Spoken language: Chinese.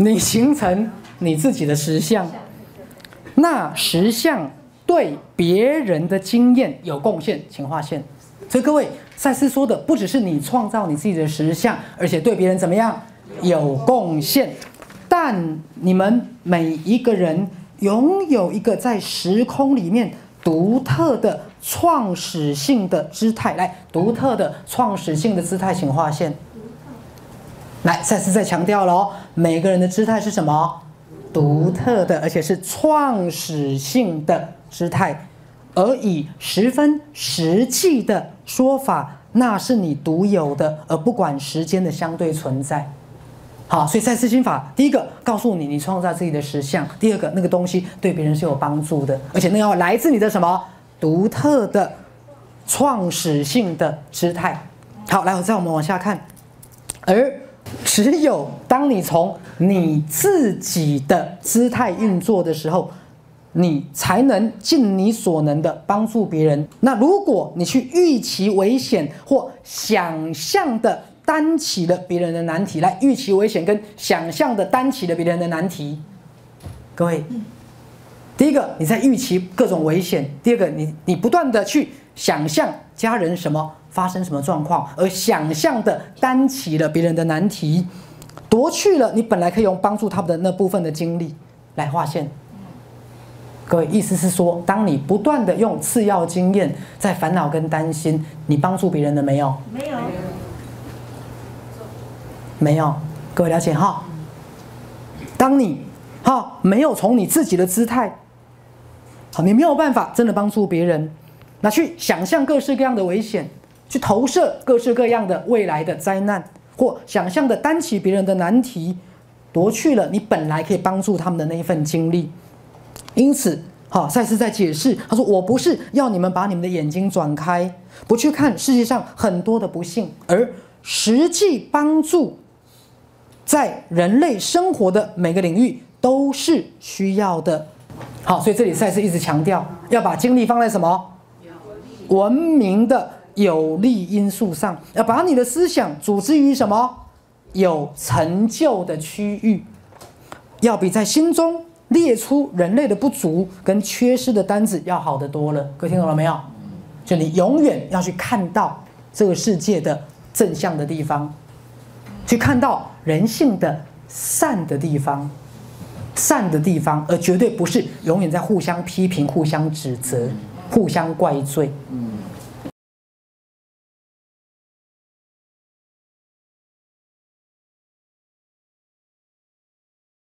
你形成你自己的实相，那实相对别人的经验有贡献，请划线。所以各位，赛斯说的不只是你创造你自己的实相，而且对别人怎么样有贡献。但你们每一个人拥有一个在时空里面独特的创始性的姿态，来，独特的创始性的姿态，请划线。来，再次再强调了哦，每个人的姿态是什么？独特的，而且是创始性的姿态。而以十分实际的说法，那是你独有的，而不管时间的相对存在。好，所以赛斯心法，第一个告诉你，你创造自己的实相；第二个，那个东西对别人是有帮助的，而且那要来自你的什么独特的创始性的姿态。好，来，我再我们往下看，而只有当你从你自己的姿态运作的时候。你才能尽你所能的帮助别人。那如果你去预期危险或想象的担起了别人的难题，来预期危险跟想象的担起了别人的难题，各位，第一个你在预期各种危险，第二个你你不断的去想象家人什么发生什么状况，而想象的担起了别人的难题，夺去了你本来可以用帮助他们的那部分的精力来划线。各位，意思是说，当你不断的用次要经验在烦恼跟担心，你帮助别人了没有？没有，没有。各位了解哈？当你哈没有从你自己的姿态，好，你没有办法真的帮助别人，那去想象各式各样的危险，去投射各式各样的未来的灾难，或想象的担起别人的难题，夺去了你本来可以帮助他们的那一份精力。因此，好，赛斯在解释，他说：“我不是要你们把你们的眼睛转开，不去看世界上很多的不幸，而实际帮助在人类生活的每个领域都是需要的。”好，所以这里赛斯一直强调，要把精力放在什么文明的有利因素上，要把你的思想组织于什么有成就的区域，要比在心中。列出人类的不足跟缺失的单子要好得多了，各位听懂了。没有？就你永远要去看到这个世界的正向的地方，去看到人性的善的地方，善的地方，而绝对不是永远在互相批评、互相指责、互相怪罪。